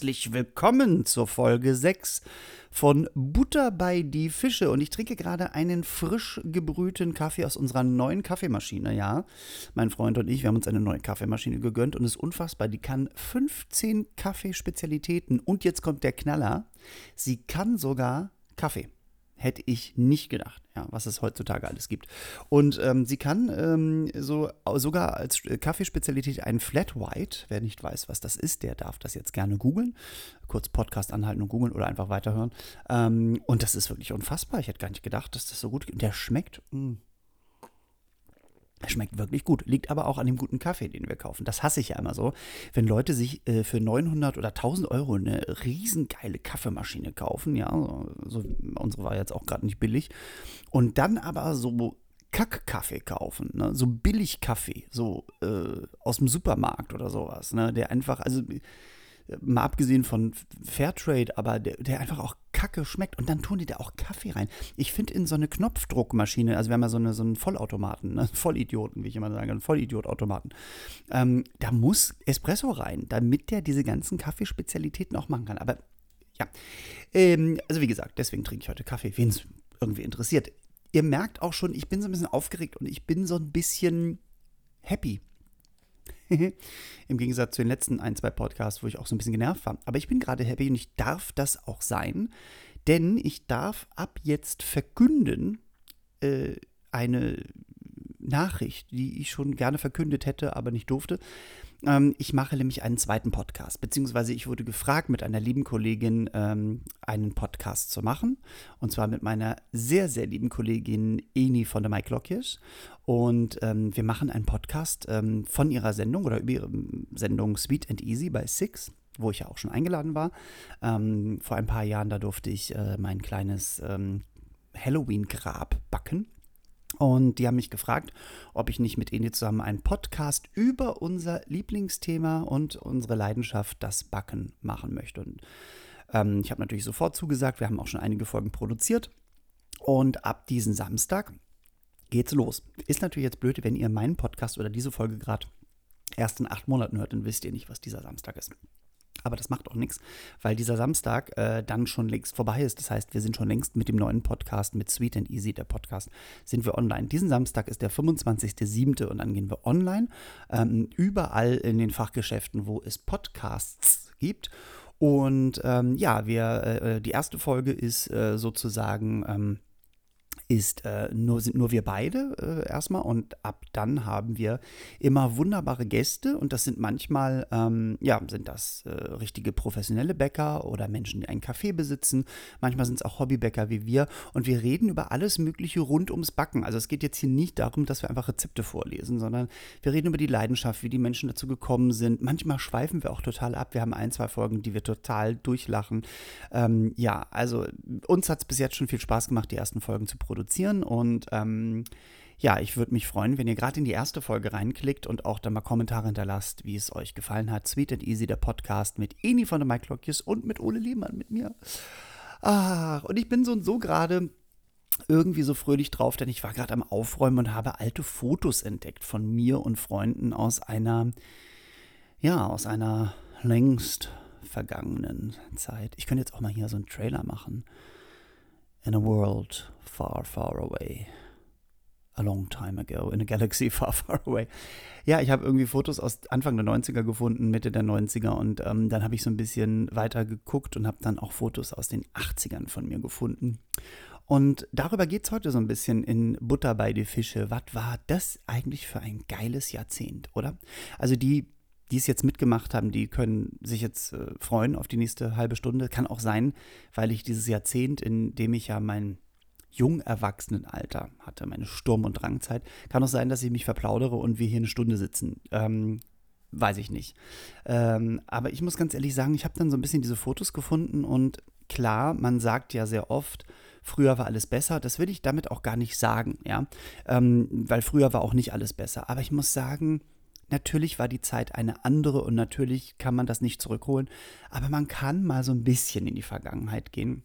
herzlich willkommen zur Folge 6 von Butter bei die Fische. Und ich trinke gerade einen frisch gebrühten Kaffee aus unserer neuen Kaffeemaschine, ja. Mein Freund und ich, wir haben uns eine neue Kaffeemaschine gegönnt und ist unfassbar. Die kann 15 Kaffeespezialitäten und jetzt kommt der Knaller. Sie kann sogar Kaffee. Hätte ich nicht gedacht, ja, was es heutzutage alles gibt. Und ähm, sie kann ähm, so, sogar als Kaffeespezialität einen Flat White. Wer nicht weiß, was das ist, der darf das jetzt gerne googeln. Kurz Podcast anhalten und googeln oder einfach weiterhören. Ähm, und das ist wirklich unfassbar. Ich hätte gar nicht gedacht, dass das so gut geht. Der schmeckt. Mh mm, Schmeckt wirklich gut, liegt aber auch an dem guten Kaffee, den wir kaufen. Das hasse ich ja immer so, wenn Leute sich äh, für 900 oder 1000 Euro eine riesengeile Kaffeemaschine kaufen, ja, so, unsere war jetzt auch gerade nicht billig, und dann aber so Kackkaffee kaufen, ne? so Billigkaffee, so äh, aus dem Supermarkt oder sowas, ne? der einfach, also mal abgesehen von Fairtrade, aber der, der, einfach auch kacke schmeckt. Und dann tun die da auch Kaffee rein. Ich finde in so eine Knopfdruckmaschine, also wir haben ja so, eine, so einen Vollautomaten, ne? Vollidioten, wie ich immer sage, einen Vollidiotautomaten, ähm, da muss Espresso rein, damit der diese ganzen Kaffeespezialitäten auch machen kann. Aber ja, ähm, also wie gesagt, deswegen trinke ich heute Kaffee, wen es irgendwie interessiert. Ihr merkt auch schon, ich bin so ein bisschen aufgeregt und ich bin so ein bisschen happy Im Gegensatz zu den letzten ein, zwei Podcasts, wo ich auch so ein bisschen genervt war. Aber ich bin gerade happy und ich darf das auch sein, denn ich darf ab jetzt verkünden äh, eine Nachricht, die ich schon gerne verkündet hätte, aber nicht durfte. Ähm, ich mache nämlich einen zweiten Podcast, beziehungsweise ich wurde gefragt, mit einer lieben Kollegin ähm, einen Podcast zu machen. Und zwar mit meiner sehr, sehr lieben Kollegin Eni von der Mike Lockjes. Und ähm, wir machen einen Podcast ähm, von ihrer Sendung oder über ihre Sendung Sweet and Easy bei Six wo ich ja auch schon eingeladen war. Ähm, vor ein paar Jahren, da durfte ich äh, mein kleines ähm, Halloween-Grab backen. Und die haben mich gefragt, ob ich nicht mit ihnen zusammen einen Podcast über unser Lieblingsthema und unsere Leidenschaft, das Backen, machen möchte. Und ähm, ich habe natürlich sofort zugesagt. Wir haben auch schon einige Folgen produziert. Und ab diesen Samstag geht's los. Ist natürlich jetzt blöd, wenn ihr meinen Podcast oder diese Folge gerade erst in acht Monaten hört, dann wisst ihr nicht, was dieser Samstag ist. Aber das macht auch nichts, weil dieser Samstag äh, dann schon längst vorbei ist. Das heißt, wir sind schon längst mit dem neuen Podcast, mit Sweet and Easy, der Podcast, sind wir online. Diesen Samstag ist der 25.07. und dann gehen wir online. Ähm, überall in den Fachgeschäften, wo es Podcasts gibt. Und ähm, ja, wir, äh, die erste Folge ist äh, sozusagen. Ähm, ist äh, nur, sind nur wir beide äh, erstmal und ab dann haben wir immer wunderbare Gäste und das sind manchmal, ähm, ja, sind das äh, richtige professionelle Bäcker oder Menschen, die einen Café besitzen. Manchmal sind es auch Hobbybäcker wie wir und wir reden über alles Mögliche rund ums Backen. Also es geht jetzt hier nicht darum, dass wir einfach Rezepte vorlesen, sondern wir reden über die Leidenschaft, wie die Menschen dazu gekommen sind. Manchmal schweifen wir auch total ab. Wir haben ein, zwei Folgen, die wir total durchlachen. Ähm, ja, also uns hat es bis jetzt schon viel Spaß gemacht, die ersten Folgen zu produzieren produzieren. Und ähm, ja, ich würde mich freuen, wenn ihr gerade in die erste Folge reinklickt und auch dann mal Kommentare hinterlasst, wie es euch gefallen hat. Sweet and Easy, der Podcast mit Eni von der Mike Lockjes und mit Ole Lehmann, mit mir. Ach, und ich bin so und so gerade irgendwie so fröhlich drauf, denn ich war gerade am Aufräumen und habe alte Fotos entdeckt von mir und Freunden aus einer, ja, aus einer längst vergangenen Zeit. Ich könnte jetzt auch mal hier so einen Trailer machen. In a world far, far away. A long time ago. In a galaxy far, far away. Ja, ich habe irgendwie Fotos aus Anfang der 90er gefunden, Mitte der 90er und ähm, dann habe ich so ein bisschen weiter geguckt und habe dann auch Fotos aus den 80ern von mir gefunden. Und darüber geht es heute so ein bisschen in Butter bei die Fische. Was war das eigentlich für ein geiles Jahrzehnt, oder? Also die die es jetzt mitgemacht haben, die können sich jetzt äh, freuen auf die nächste halbe Stunde. Kann auch sein, weil ich dieses Jahrzehnt, in dem ich ja mein Jungerwachsenenalter hatte, meine Sturm- und Drangzeit, kann auch sein, dass ich mich verplaudere und wir hier eine Stunde sitzen. Ähm, weiß ich nicht. Ähm, aber ich muss ganz ehrlich sagen, ich habe dann so ein bisschen diese Fotos gefunden und klar, man sagt ja sehr oft, früher war alles besser. Das will ich damit auch gar nicht sagen, ja. Ähm, weil früher war auch nicht alles besser. Aber ich muss sagen, Natürlich war die Zeit eine andere und natürlich kann man das nicht zurückholen, aber man kann mal so ein bisschen in die Vergangenheit gehen.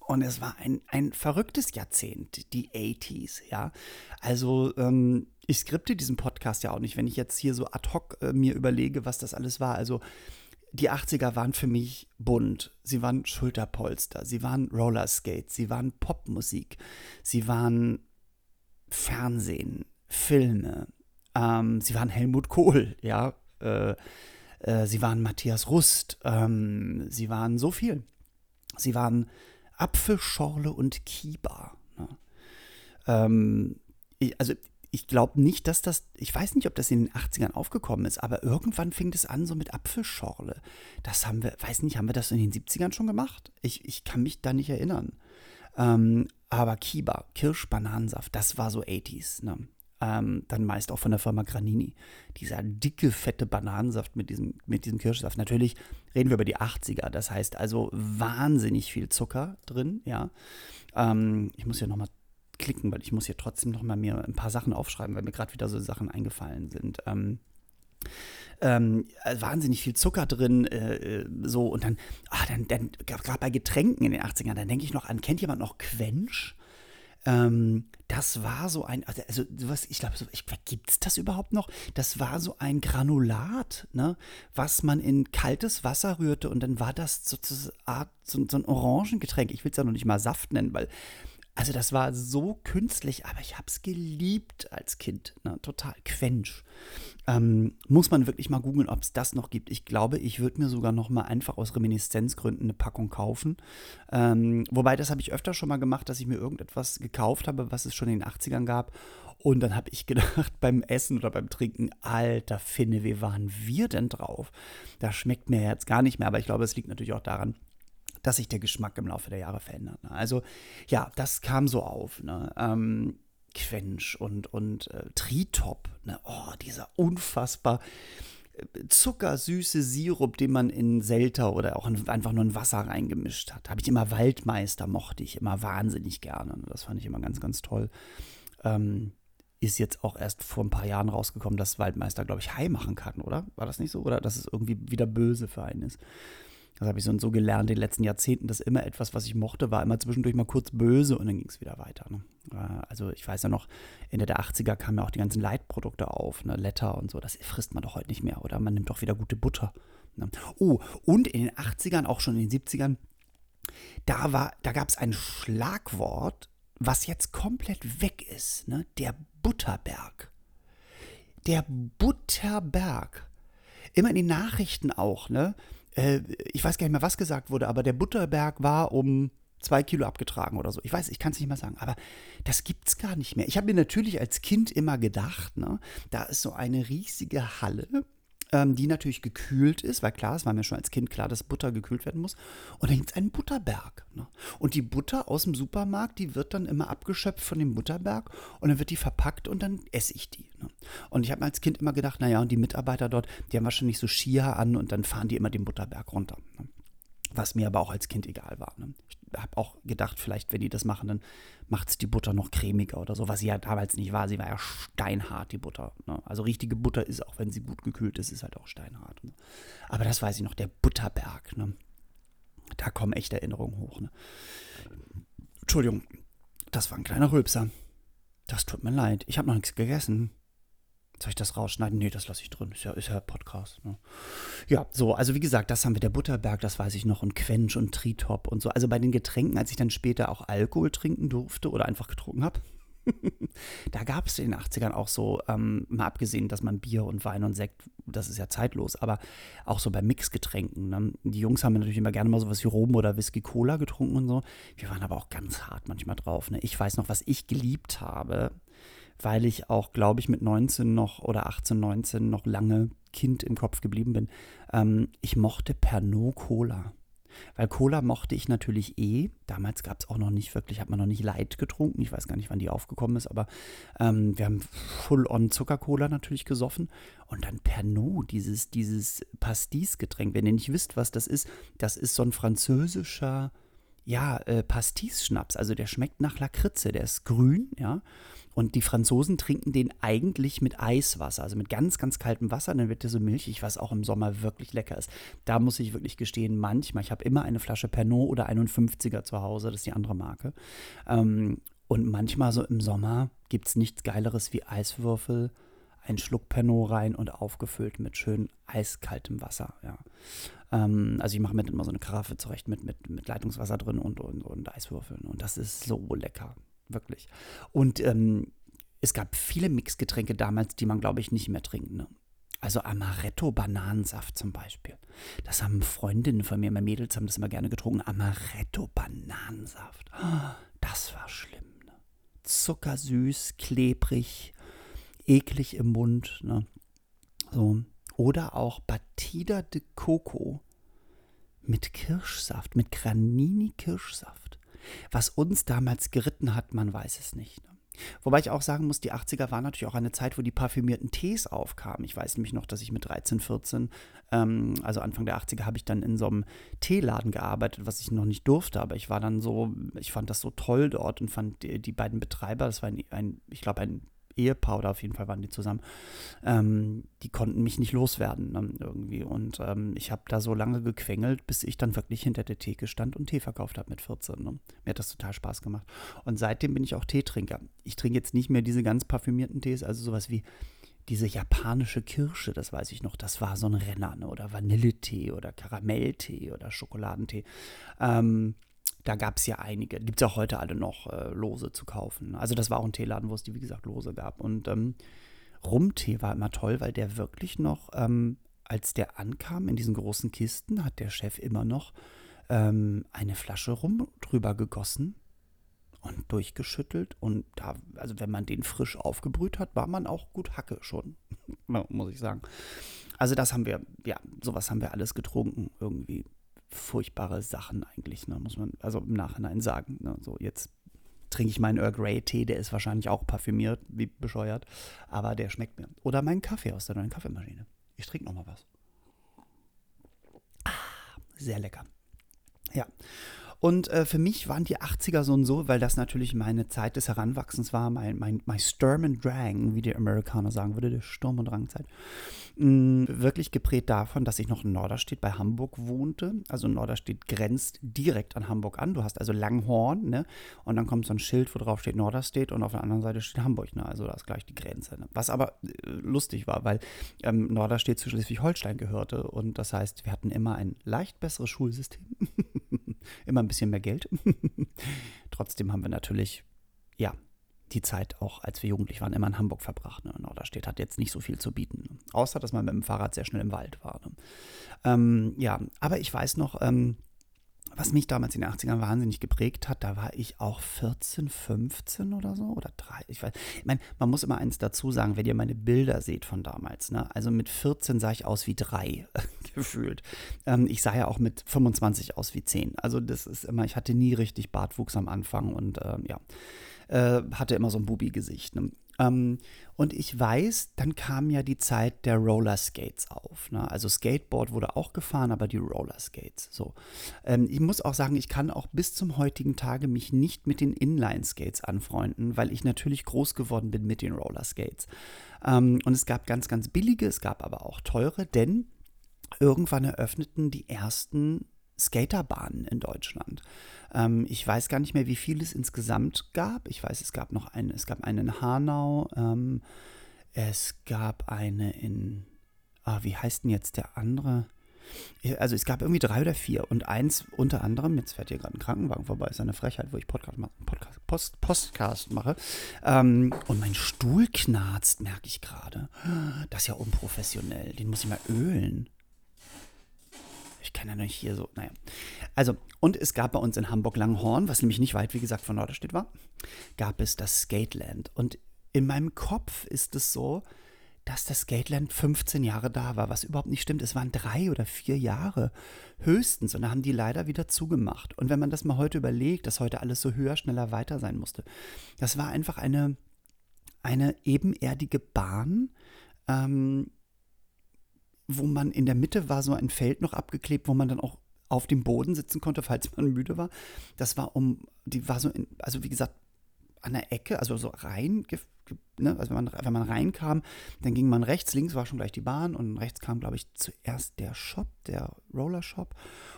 Und es war ein, ein verrücktes Jahrzehnt, die 80s, ja. Also, ähm, ich skripte diesen Podcast ja auch nicht, wenn ich jetzt hier so ad hoc äh, mir überlege, was das alles war. Also, die 80er waren für mich bunt. Sie waren Schulterpolster, sie waren Rollerskates, sie waren Popmusik, sie waren Fernsehen, Filme, ähm, sie waren Helmut Kohl, ja, äh, äh, sie waren Matthias Rust, ähm, sie waren so viel. Sie waren Apfelschorle und Kiba. Ne? Ähm, ich, also ich glaube nicht, dass das, ich weiß nicht, ob das in den 80ern aufgekommen ist, aber irgendwann fing das an so mit Apfelschorle. Das haben wir, weiß nicht, haben wir das in den 70ern schon gemacht? Ich, ich kann mich da nicht erinnern. Ähm, aber Kiba, Kirsch-Bananensaft, das war so 80s. Ne? Ähm, dann meist auch von der Firma Granini. Dieser dicke, fette Bananensaft mit diesem, mit diesem Kirschsaft. Natürlich reden wir über die 80er. Das heißt also wahnsinnig viel Zucker drin, ja. Ähm, ich muss ja nochmal klicken, weil ich muss hier trotzdem noch mal mir ein paar Sachen aufschreiben, weil mir gerade wieder so Sachen eingefallen sind. Ähm, ähm, äh, wahnsinnig viel Zucker drin, äh, äh so und dann, ah, dann, dann gerade bei Getränken in den 80ern, dann denke ich noch an, kennt jemand noch Quench? Ähm, das war so ein, also, also was, ich glaube, so, gibt es das überhaupt noch? Das war so ein Granulat, ne, was man in kaltes Wasser rührte und dann war das so, so, so, so ein Orangengetränk. Ich will es ja noch nicht mal Saft nennen, weil also das war so künstlich, aber ich habe es geliebt als Kind. Ne? Total Quench. Ähm, muss man wirklich mal googeln, ob es das noch gibt. Ich glaube, ich würde mir sogar noch mal einfach aus Reminiszenzgründen eine Packung kaufen. Ähm, wobei, das habe ich öfter schon mal gemacht, dass ich mir irgendetwas gekauft habe, was es schon in den 80ern gab. Und dann habe ich gedacht, beim Essen oder beim Trinken, alter Finne, wie waren wir denn drauf? Das schmeckt mir jetzt gar nicht mehr, aber ich glaube, es liegt natürlich auch daran, dass sich der Geschmack im Laufe der Jahre verändert. Ne? Also ja, das kam so auf. Ne? Ähm, Quench und, und äh, Tritop. Ne? Oh, dieser unfassbar äh, zuckersüße Sirup, den man in Selter oder auch in, einfach nur in Wasser reingemischt hat. Habe ich immer Waldmeister, mochte ich immer wahnsinnig gerne. Ne? Das fand ich immer ganz, ganz toll. Ähm, ist jetzt auch erst vor ein paar Jahren rausgekommen, dass Waldmeister, glaube ich, Hai machen kann, oder? War das nicht so? Oder dass es irgendwie wieder böse für einen ist? Das habe ich so und so gelernt in den letzten Jahrzehnten, dass immer etwas, was ich mochte, war immer zwischendurch mal kurz böse und dann ging es wieder weiter. Ne? Äh, also ich weiß ja noch, Ende der 80er kamen ja auch die ganzen Leitprodukte auf, ne? Letter und so, das frisst man doch heute nicht mehr, oder? Man nimmt doch wieder gute Butter. Ne? Oh, und in den 80ern, auch schon in den 70ern, da, da gab es ein Schlagwort, was jetzt komplett weg ist, ne? der Butterberg. Der Butterberg. Immer in den Nachrichten auch, ne? Äh, ich weiß gar nicht mehr, was gesagt wurde, aber der Butterberg war um zwei Kilo abgetragen oder so. Ich weiß, ich kann es nicht mehr sagen, aber das gibt es gar nicht mehr. Ich habe mir natürlich als Kind immer gedacht, ne, da ist so eine riesige Halle ähm, die natürlich gekühlt ist, weil klar, es war mir schon als Kind klar, dass Butter gekühlt werden muss. Und dann gibt es einen Butterberg. Ne? Und die Butter aus dem Supermarkt, die wird dann immer abgeschöpft von dem Butterberg und dann wird die verpackt und dann esse ich die. Ne? Und ich habe mir als Kind immer gedacht, naja, und die Mitarbeiter dort, die haben wahrscheinlich so Skier an und dann fahren die immer den Butterberg runter. Ne? Was mir aber auch als Kind egal war. Ne? Ich habe auch gedacht, vielleicht, wenn die das machen, dann macht es die Butter noch cremiger oder so, was sie ja damals nicht war. Sie war ja steinhart, die Butter. Ne? Also richtige Butter ist, auch wenn sie gut gekühlt ist, ist halt auch steinhart. Ne? Aber das weiß ich noch, der Butterberg. Ne? Da kommen echt Erinnerungen hoch. Ne? Entschuldigung, das war ein kleiner Rülpser. Das tut mir leid. Ich habe noch nichts gegessen. Soll ich das rausschneiden? Nee, das lasse ich drin. Ist ja, ist ja Podcast. Ne? Ja, so, also wie gesagt, das haben wir der Butterberg, das weiß ich noch, und Quench und Tritop und so. Also bei den Getränken, als ich dann später auch Alkohol trinken durfte oder einfach getrunken habe, da gab es in den 80ern auch so, ähm, mal abgesehen, dass man Bier und Wein und Sekt, das ist ja zeitlos, aber auch so bei Mixgetränken. Ne? Die Jungs haben natürlich immer gerne mal sowas wie Rum oder Whisky Cola getrunken und so. Wir waren aber auch ganz hart manchmal drauf. Ne? Ich weiß noch, was ich geliebt habe weil ich auch, glaube ich, mit 19 noch oder 18, 19 noch lange Kind im Kopf geblieben bin. Ähm, ich mochte Pernod Cola. Weil Cola mochte ich natürlich eh. Damals gab es auch noch nicht wirklich, hat man noch nicht Light getrunken. Ich weiß gar nicht, wann die aufgekommen ist, aber ähm, wir haben Full-on Zucker-Cola natürlich gesoffen. Und dann Pernod, dieses, dieses Pastis-Getränk. Wenn ihr nicht wisst, was das ist, das ist so ein französischer, ja, äh, Pastis-Schnaps. Also der schmeckt nach Lakritze. Der ist grün, ja. Und die Franzosen trinken den eigentlich mit Eiswasser, also mit ganz, ganz kaltem Wasser. Dann wird der so milchig, was auch im Sommer wirklich lecker ist. Da muss ich wirklich gestehen, manchmal, ich habe immer eine Flasche Pernod oder 51er zu Hause, das ist die andere Marke. Ähm, und manchmal so im Sommer gibt es nichts Geileres wie Eiswürfel, ein Schluck Pernod rein und aufgefüllt mit schön eiskaltem Wasser. Ja. Ähm, also ich mache mit immer so eine Karaffe zurecht mit, mit, mit Leitungswasser drin und, und, und Eiswürfeln. Und das ist so lecker, wirklich. Und ähm, es gab viele Mixgetränke damals, die man, glaube ich, nicht mehr trinkt. Ne? Also Amaretto-Bananensaft zum Beispiel. Das haben Freundinnen von mir, meine Mädels haben das immer gerne getrunken. Amaretto-Bananensaft. Das war schlimm. Ne? Zuckersüß, klebrig, eklig im Mund. Ne? So. Oder auch Batida de Coco mit Kirschsaft, mit Granini-Kirschsaft. Was uns damals geritten hat, man weiß es nicht. Ne? Wobei ich auch sagen muss, die 80er waren natürlich auch eine Zeit, wo die parfümierten Tees aufkamen. Ich weiß nämlich noch, dass ich mit 13, 14, ähm, also Anfang der 80er, habe ich dann in so einem Teeladen gearbeitet, was ich noch nicht durfte. Aber ich war dann so, ich fand das so toll dort und fand die, die beiden Betreiber, das war ein, ein ich glaube, ein Ehepaar oder auf jeden Fall waren die zusammen, ähm, die konnten mich nicht loswerden ne, irgendwie. Und ähm, ich habe da so lange gequengelt, bis ich dann wirklich hinter der Theke stand und Tee verkauft habe mit 14. Ne. Mir hat das total Spaß gemacht. Und seitdem bin ich auch Teetrinker. Ich trinke jetzt nicht mehr diese ganz parfümierten Tees, also sowas wie diese japanische Kirsche, das weiß ich noch, das war so ein Renner, ne? oder Vanilletee oder Karamelltee oder Schokoladentee. Ähm, da gab es ja einige. Gibt es auch heute alle noch äh, lose zu kaufen. Also das war auch ein Teeladen, wo es die, wie gesagt, lose gab. Und ähm, Rumtee war immer toll, weil der wirklich noch, ähm, als der ankam in diesen großen Kisten, hat der Chef immer noch ähm, eine Flasche Rum drüber gegossen und durchgeschüttelt. Und da, also wenn man den frisch aufgebrüht hat, war man auch gut Hacke schon, muss ich sagen. Also das haben wir, ja, sowas haben wir alles getrunken irgendwie furchtbare Sachen eigentlich, ne, muss man also im Nachhinein sagen. Ne, so jetzt trinke ich meinen Earl Grey Tee, der ist wahrscheinlich auch parfümiert, wie bescheuert, aber der schmeckt mir. Oder meinen Kaffee aus der neuen Kaffeemaschine. Ich trinke noch mal was. Ah, sehr lecker. Ja. Und äh, für mich waren die 80er so und so, weil das natürlich meine Zeit des Heranwachsens war, mein, mein, mein Sturm and Drang, wie die Amerikaner sagen würde, der Sturm- und Drangzeit. Mhm, wirklich geprägt davon, dass ich noch in Norderstedt bei Hamburg wohnte. Also Norderstedt grenzt direkt an Hamburg an. Du hast also Langhorn, ne? Und dann kommt so ein Schild, wo drauf steht Norderstedt und auf der anderen Seite steht Hamburg, ne? Also da ist gleich die Grenze. Ne? Was aber äh, lustig war, weil ähm, Norderstedt zu Schleswig-Holstein gehörte und das heißt, wir hatten immer ein leicht besseres Schulsystem. immer ein bisschen mehr Geld. Trotzdem haben wir natürlich, ja, die Zeit auch, als wir jugendlich waren, immer in Hamburg verbracht. Ne? Norderstedt hat jetzt nicht so viel zu bieten. Außer, dass man mit dem Fahrrad sehr schnell im Wald war. Ne? Ähm, ja, aber ich weiß noch, ähm, was mich damals in den 80ern wahnsinnig geprägt hat, da war ich auch 14, 15 oder so oder drei. Ich weiß, ich meine, man muss immer eins dazu sagen, wenn ihr meine Bilder seht von damals, ne? Also mit 14 sah ich aus wie drei, gefühlt. Ähm, ich sah ja auch mit 25 aus wie 10. Also das ist immer, ich hatte nie richtig Bartwuchs am Anfang und ähm, ja, äh, hatte immer so ein Bubi-Gesicht. Ne? Ähm, und ich weiß, dann kam ja die Zeit der Rollerskates auf. Ne? Also Skateboard wurde auch gefahren, aber die Rollerskates. So. Ähm, ich muss auch sagen, ich kann auch bis zum heutigen Tage mich nicht mit den Inline-Skates anfreunden, weil ich natürlich groß geworden bin mit den Rollerskates. Ähm, und es gab ganz, ganz billige, es gab aber auch teure, denn irgendwann eröffneten die ersten Skaterbahnen in Deutschland. Ähm, ich weiß gar nicht mehr, wie viel es insgesamt gab. Ich weiß, es gab noch eine, es gab eine in Hanau, ähm, es gab eine in, ah, wie heißt denn jetzt der andere? Also es gab irgendwie drei oder vier und eins unter anderem, jetzt fährt hier gerade ein Krankenwagen vorbei, ist eine Frechheit, wo ich Podcast, Podcast Post, Postcast mache. Ähm, und mein Stuhl knarzt, merke ich gerade. Das ist ja unprofessionell, den muss ich mal ölen. Ich kann ja nicht hier so, naja. Also, und es gab bei uns in Hamburg-Langhorn, was nämlich nicht weit, wie gesagt, von Norderstedt war, gab es das Skateland. Und in meinem Kopf ist es so, dass das Skateland 15 Jahre da war, was überhaupt nicht stimmt. Es waren drei oder vier Jahre höchstens und da haben die leider wieder zugemacht. Und wenn man das mal heute überlegt, dass heute alles so höher, schneller, weiter sein musste, das war einfach eine, eine ebenerdige Bahn, ähm, wo man in der Mitte war so ein Feld noch abgeklebt, wo man dann auch auf dem Boden sitzen konnte, falls man müde war. Das war um, die war so, in, also wie gesagt, an der Ecke, also so rein, ne? also wenn man, wenn man reinkam, dann ging man rechts, links war schon gleich die Bahn und rechts kam, glaube ich, zuerst der Shop, der Roller Shop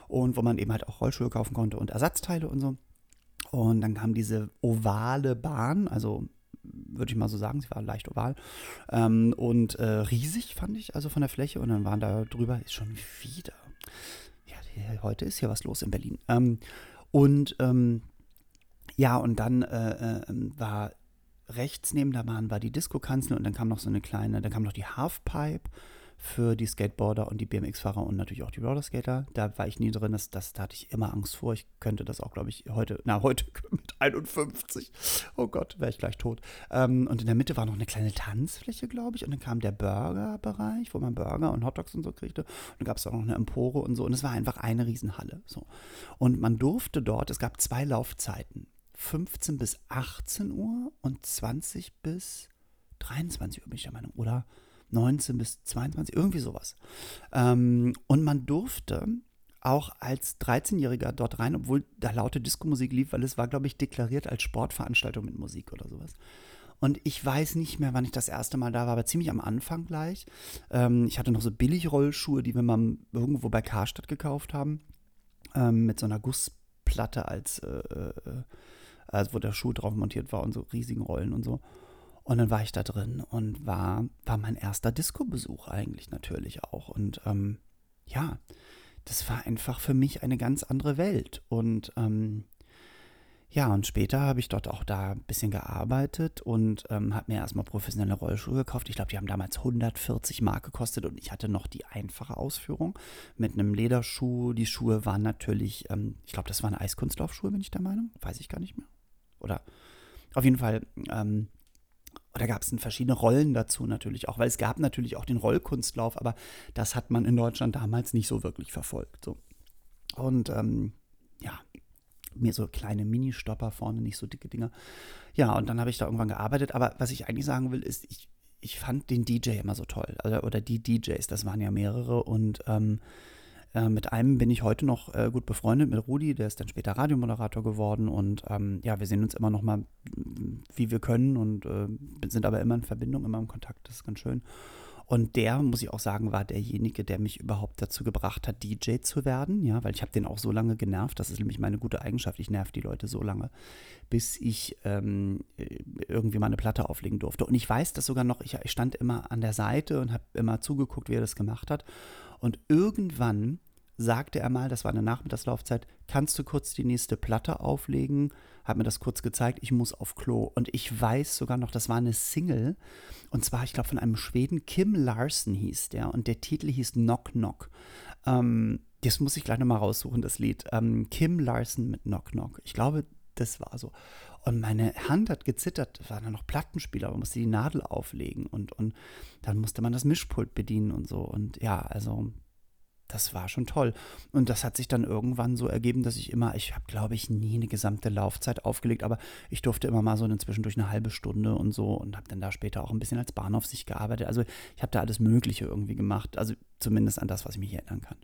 und wo man eben halt auch Rollschuhe kaufen konnte und Ersatzteile und so. Und dann kam diese ovale Bahn, also würde ich mal so sagen. Sie war leicht oval. Ähm, und äh, riesig fand ich, also von der Fläche. Und dann waren da drüber, ist schon wieder. Ja, die, heute ist hier was los in Berlin. Ähm, und ähm, ja, und dann äh, äh, war rechts neben der Bahn war die Disco-Kanzel und dann kam noch so eine kleine, dann kam noch die Halfpipe für die Skateboarder und die BMX-Fahrer und natürlich auch die Rollerskater. Da war ich nie drin, das, das, da hatte ich immer Angst vor. Ich könnte das auch, glaube ich, heute, na, heute mit 51. Oh Gott, wäre ich gleich tot. Ähm, und in der Mitte war noch eine kleine Tanzfläche, glaube ich. Und dann kam der Burger-Bereich, wo man Burger und Hotdogs und so kriegte. Und dann gab es auch noch eine Empore und so. Und es war einfach eine Riesenhalle. So. Und man durfte dort, es gab zwei Laufzeiten. 15 bis 18 Uhr und 20 bis 23 Uhr, bin ich der Meinung. Oder 19 bis 22, irgendwie sowas. Ähm, und man durfte auch als 13-Jähriger dort rein, obwohl da laute Diskomusik lief, weil es war, glaube ich, deklariert als Sportveranstaltung mit Musik oder sowas. Und ich weiß nicht mehr, wann ich das erste Mal da war, aber ziemlich am Anfang gleich. Ähm, ich hatte noch so Billigrollschuhe, die wir mal irgendwo bei Karstadt gekauft haben, ähm, mit so einer Gussplatte als, äh, äh, also wo der Schuh drauf montiert war und so riesigen Rollen und so. Und dann war ich da drin und war, war mein erster Disco-Besuch eigentlich natürlich auch. Und ähm, ja, das war einfach für mich eine ganz andere Welt. Und ähm, ja, und später habe ich dort auch da ein bisschen gearbeitet und ähm, habe mir erstmal professionelle Rollschuhe gekauft. Ich glaube, die haben damals 140 Mark gekostet und ich hatte noch die einfache Ausführung mit einem Lederschuh. Die Schuhe waren natürlich, ähm, ich glaube, das waren Eiskunstlaufschuhe, bin ich der Meinung. Weiß ich gar nicht mehr. Oder auf jeden Fall ähm, da gab es verschiedene Rollen dazu natürlich auch, weil es gab natürlich auch den Rollkunstlauf, aber das hat man in Deutschland damals nicht so wirklich verfolgt. So. Und ähm, ja, mir so kleine Mini-Stopper vorne, nicht so dicke Dinger. Ja, und dann habe ich da irgendwann gearbeitet. Aber was ich eigentlich sagen will, ist, ich, ich fand den DJ immer so toll. Also, oder die DJs, das waren ja mehrere. Und ähm, äh, mit einem bin ich heute noch äh, gut befreundet, mit Rudi, der ist dann später Radiomoderator geworden und ähm, ja, wir sehen uns immer noch mal, wie wir können und äh, sind aber immer in Verbindung, immer im Kontakt, das ist ganz schön. Und der, muss ich auch sagen, war derjenige, der mich überhaupt dazu gebracht hat, DJ zu werden. Ja, weil ich habe den auch so lange genervt. Das ist nämlich meine gute Eigenschaft. Ich nerv die Leute so lange, bis ich ähm, irgendwie mal eine Platte auflegen durfte. Und ich weiß das sogar noch. Ich, ich stand immer an der Seite und habe immer zugeguckt, wie er das gemacht hat. Und irgendwann sagte er mal, das war eine Nachmittagslaufzeit, kannst du kurz die nächste Platte auflegen? Hat mir das kurz gezeigt, ich muss auf Klo. Und ich weiß sogar noch, das war eine Single. Und zwar, ich glaube, von einem Schweden, Kim Larsen hieß der. Und der Titel hieß Knock Knock. Ähm, das muss ich gleich nochmal raussuchen, das Lied. Ähm, Kim Larsen mit Knock Knock. Ich glaube, das war so. Und meine Hand hat gezittert, es waren da noch Plattenspieler, man musste die Nadel auflegen und, und dann musste man das Mischpult bedienen und so. Und ja, also das war schon toll. Und das hat sich dann irgendwann so ergeben, dass ich immer, ich habe, glaube ich, nie eine gesamte Laufzeit aufgelegt, aber ich durfte immer mal so inzwischen durch eine halbe Stunde und so und habe dann da später auch ein bisschen als Bahnhofsicht gearbeitet. Also ich habe da alles Mögliche irgendwie gemacht, also zumindest an das, was ich mich erinnern kann.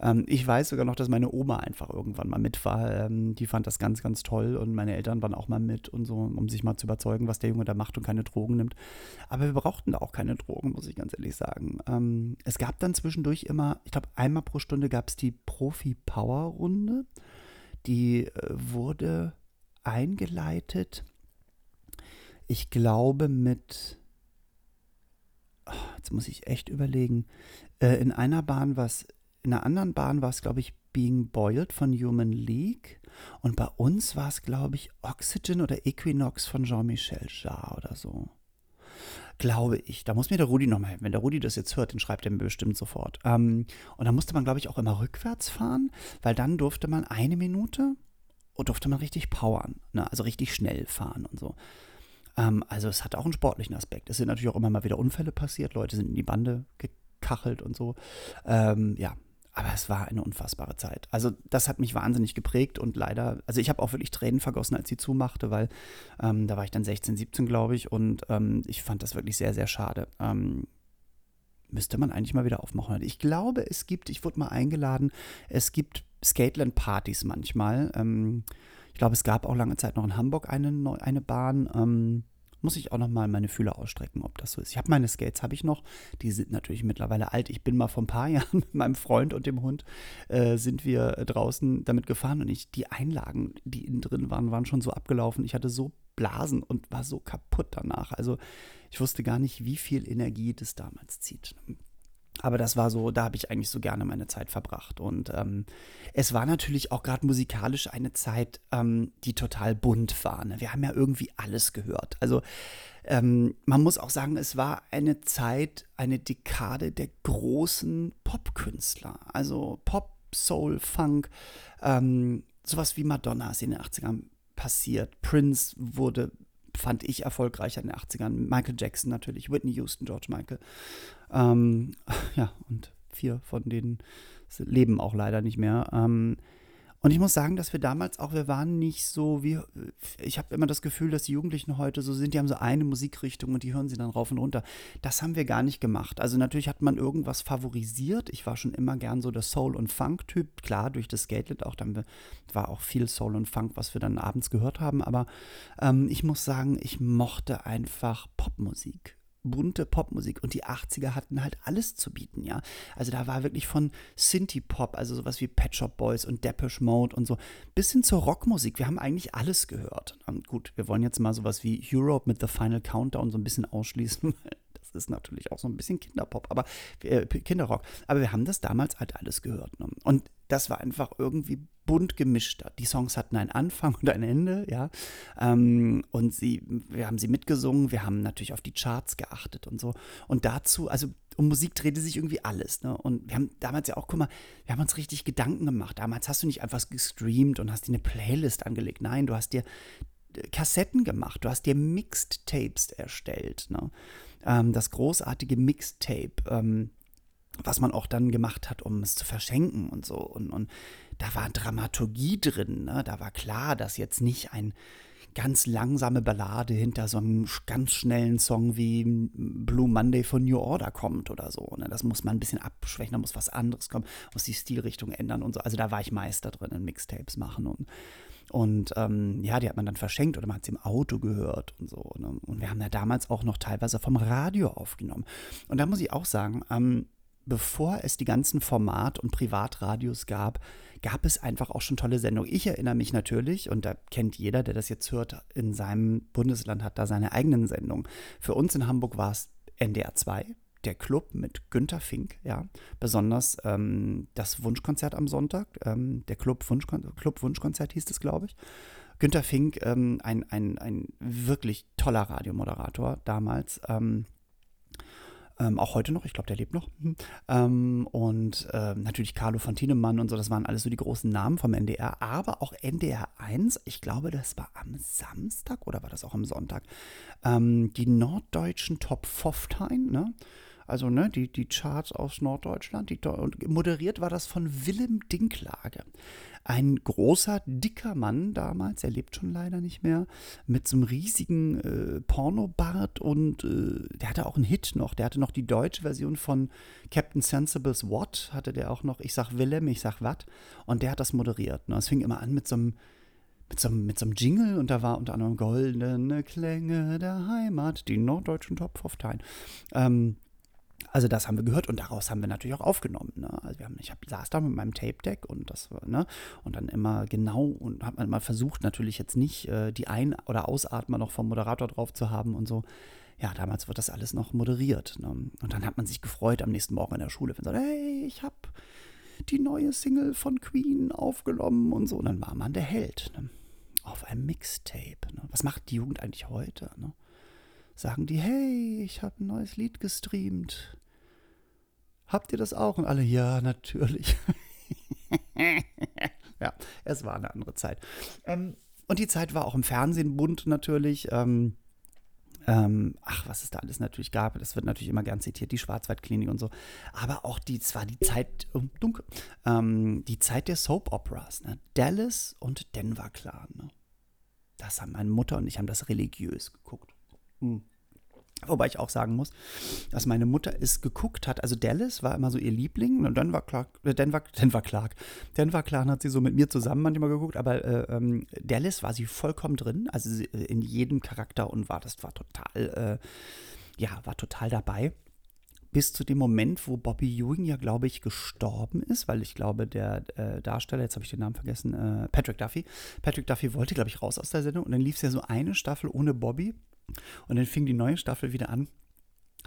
Ähm, ich weiß sogar noch, dass meine Oma einfach irgendwann mal mit war. Ähm, die fand das ganz, ganz toll und meine Eltern waren auch mal mit und so, um sich mal zu überzeugen, was der Junge da macht und keine Drogen nimmt. Aber wir brauchten da auch keine Drogen, muss ich ganz ehrlich sagen. Ähm, es gab dann zwischendurch immer, ich glaube, einmal pro Stunde gab es die Profi-Power-Runde. Die äh, wurde eingeleitet, ich glaube, mit oh, jetzt muss ich echt überlegen. Äh, in einer Bahn war es in einer anderen Bahn war es, glaube ich, Being Boiled von Human League. Und bei uns war es, glaube ich, Oxygen oder Equinox von Jean-Michel Jarre oder so. Glaube ich. Da muss mir der Rudi nochmal helfen. Wenn der Rudi das jetzt hört, dann schreibt er mir bestimmt sofort. Ähm, und da musste man, glaube ich, auch immer rückwärts fahren, weil dann durfte man eine Minute und durfte man richtig powern. Ne? Also richtig schnell fahren und so. Ähm, also es hat auch einen sportlichen Aspekt. Es sind natürlich auch immer mal wieder Unfälle passiert. Leute sind in die Bande gekachelt und so. Ähm, ja, aber es war eine unfassbare Zeit. Also das hat mich wahnsinnig geprägt und leider, also ich habe auch wirklich Tränen vergossen, als sie zumachte, weil ähm, da war ich dann 16, 17, glaube ich, und ähm, ich fand das wirklich sehr, sehr schade. Ähm, müsste man eigentlich mal wieder aufmachen. Ich glaube, es gibt, ich wurde mal eingeladen, es gibt Skateland-Partys manchmal. Ähm, ich glaube, es gab auch lange Zeit noch in Hamburg eine, eine Bahn. Muss ich auch noch mal meine Fühler ausstrecken, ob das so ist. Ich habe meine Skates, habe ich noch. Die sind natürlich mittlerweile alt. Ich bin mal vor ein paar Jahren mit meinem Freund und dem Hund äh, sind wir draußen damit gefahren und ich die Einlagen, die innen drin waren, waren schon so abgelaufen. Ich hatte so geblasen und war so kaputt danach. Also ich wusste gar nicht, wie viel Energie das damals zieht. Aber das war so, da habe ich eigentlich so gerne meine Zeit verbracht. Und ähm, es war natürlich auch gerade musikalisch eine Zeit, ähm, die total bunt war. Ne? Wir haben ja irgendwie alles gehört. Also ähm, man muss auch sagen, es war eine Zeit, eine Dekade der großen Popkünstler. Also Pop, Soul, Funk, ähm, sowas wie Madonna ist in den 80ern passiert. Prince wurde fand ich erfolgreicher in den 80ern. Michael Jackson natürlich, Whitney Houston, George Michael. Ähm, ja, und vier von denen leben auch leider nicht mehr. Ähm, und ich muss sagen, dass wir damals auch, wir waren nicht so wie, ich habe immer das Gefühl, dass die Jugendlichen heute so sind, die haben so eine Musikrichtung und die hören sie dann rauf und runter. Das haben wir gar nicht gemacht. Also natürlich hat man irgendwas favorisiert. Ich war schon immer gern so der Soul- und Funk-Typ. Klar, durch das Skatelet auch, dann war auch viel Soul und Funk, was wir dann abends gehört haben. Aber ähm, ich muss sagen, ich mochte einfach Popmusik bunte Popmusik und die 80er hatten halt alles zu bieten, ja. Also da war wirklich von Synthie-Pop, also sowas wie Pet Shop Boys und Depeche Mode und so, bis hin zur Rockmusik. Wir haben eigentlich alles gehört. Und gut, wir wollen jetzt mal sowas wie Europe mit The Final Countdown so ein bisschen ausschließen, das ist natürlich auch so ein bisschen Kinderpop, aber äh, Kinderrock. Aber wir haben das damals halt alles gehört. Ne? Und das war einfach irgendwie bunt gemischt. Die Songs hatten einen Anfang und ein Ende, ja. Ähm, und sie, wir haben sie mitgesungen, wir haben natürlich auf die Charts geachtet und so. Und dazu, also um Musik drehte sich irgendwie alles. Ne? Und wir haben damals ja auch, guck mal, wir haben uns richtig Gedanken gemacht. Damals hast du nicht einfach gestreamt und hast dir eine Playlist angelegt. Nein, du hast dir äh, Kassetten gemacht, du hast dir Mixed Tapes erstellt. Ne? Ähm, das großartige Mixtape. Ähm, was man auch dann gemacht hat, um es zu verschenken und so. Und, und da war Dramaturgie drin. Ne? Da war klar, dass jetzt nicht ein ganz langsame Ballade hinter so einem ganz schnellen Song wie Blue Monday von New Order kommt oder so. Ne? Das muss man ein bisschen abschwächen, da muss was anderes kommen, muss die Stilrichtung ändern und so. Also da war ich Meister drin in Mixtapes machen und und ähm, ja, die hat man dann verschenkt oder man hat sie im Auto gehört und so. Ne? Und wir haben ja damals auch noch teilweise vom Radio aufgenommen. Und da muss ich auch sagen, ähm, bevor es die ganzen Format- und Privatradios gab, gab es einfach auch schon tolle Sendungen. Ich erinnere mich natürlich, und da kennt jeder, der das jetzt hört, in seinem Bundesland hat da seine eigenen Sendungen. Für uns in Hamburg war es NDR 2, der Club mit Günter Fink, ja. Besonders ähm, das Wunschkonzert am Sonntag, ähm, der Club, Wunschkon Club Wunschkonzert hieß es, glaube ich. Günter Fink, ähm, ein, ein, ein wirklich toller Radiomoderator damals. Ähm, ähm, auch heute noch, ich glaube, der lebt noch. Mhm. Ähm, und äh, natürlich Carlo von Tienemann und so, das waren alles so die großen Namen vom NDR. Aber auch NDR 1, ich glaube, das war am Samstag oder war das auch am Sonntag, ähm, die norddeutschen Top 15, ne? Also ne, die, die Charts aus Norddeutschland. Die, und moderiert war das von Willem Dinklage. Ein großer, dicker Mann damals, er lebt schon leider nicht mehr, mit so einem riesigen äh, Pornobart und äh, der hatte auch einen Hit noch. Der hatte noch die deutsche Version von Captain Sensible's What, hatte der auch noch, ich sag Willem, ich sag Watt. Und der hat das moderiert. Ne? Es fing immer an mit so einem mit so, mit so einem Jingle und da war unter anderem Goldene Klänge der Heimat, die norddeutschen Top 15. Ähm, also das haben wir gehört und daraus haben wir natürlich auch aufgenommen. Ne? Also wir haben, ich hab, saß da mit meinem Tape-Deck und das ne? und dann immer genau und hat man mal versucht, natürlich jetzt nicht äh, die Ein- oder Ausatmer noch vom Moderator drauf zu haben und so. Ja, damals wird das alles noch moderiert. Ne? Und dann hat man sich gefreut am nächsten Morgen in der Schule, wenn man sagt, hey, ich habe die neue Single von Queen aufgenommen und so. Und dann war man der Held. Ne? Auf einem Mixtape. Ne? Was macht die Jugend eigentlich heute? Ne? sagen die, hey, ich habe ein neues Lied gestreamt. Habt ihr das auch? Und alle, ja, natürlich. ja, es war eine andere Zeit. Ähm, und die Zeit war auch im Fernsehen bunt natürlich. Ähm, ähm, ach, was es da alles natürlich gab, das wird natürlich immer gern zitiert, die Schwarzwaldklinik und so. Aber auch die, zwar die Zeit, oh, dunkel, ähm, die Zeit der Soap Operas, ne? Dallas und Denver Clan. Ne? Das haben meine Mutter und ich haben das religiös geguckt. Hm. Wobei ich auch sagen muss, dass meine Mutter es geguckt hat. Also Dallas war immer so ihr Liebling und dann war Clark, äh, Denver, Denver Clark. Denver Clark hat sie so mit mir zusammen manchmal geguckt, aber äh, ähm, Dallas war sie vollkommen drin, also äh, in jedem Charakter und war, das war total, äh, ja, war total dabei. bis zu dem Moment, wo Bobby Ewing ja, glaube ich, gestorben ist, weil ich glaube, der äh, Darsteller, jetzt habe ich den Namen vergessen, äh, Patrick Duffy, Patrick Duffy wollte, glaube ich, raus aus der Sendung und dann lief es ja so eine Staffel ohne Bobby und dann fing die neue Staffel wieder an,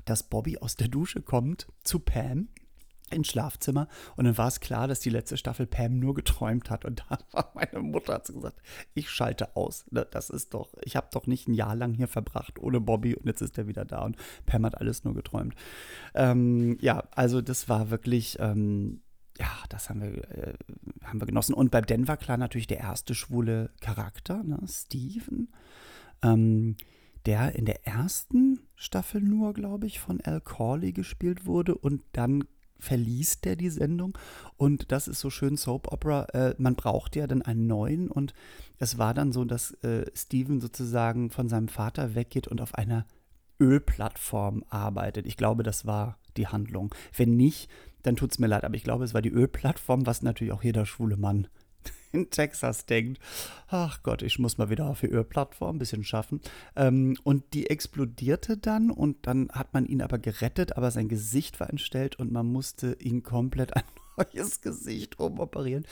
dass Bobby aus der Dusche kommt zu Pam ins Schlafzimmer und dann war es klar, dass die letzte Staffel Pam nur geträumt hat und da war meine Mutter hat gesagt, ich schalte aus. Ne, das ist doch, ich habe doch nicht ein Jahr lang hier verbracht ohne Bobby und jetzt ist er wieder da und Pam hat alles nur geträumt. Ähm, ja, also das war wirklich, ähm, ja, das haben wir, äh, haben wir genossen. Und bei Denver klar natürlich der erste schwule Charakter, ne, Steven. Ähm, der in der ersten Staffel nur, glaube ich, von Al Corley gespielt wurde und dann verließ der die Sendung und das ist so schön Soap Opera. Äh, man braucht ja dann einen neuen und es war dann so, dass äh, Steven sozusagen von seinem Vater weggeht und auf einer Ölplattform arbeitet. Ich glaube, das war die Handlung. Wenn nicht, dann tut es mir leid, aber ich glaube, es war die Ölplattform, was natürlich auch jeder schwule Mann in Texas denkt, ach Gott, ich muss mal wieder auf die Ölplattform ein bisschen schaffen. Ähm, und die explodierte dann und dann hat man ihn aber gerettet, aber sein Gesicht war entstellt und man musste ihn komplett an neues Gesicht umoperieren.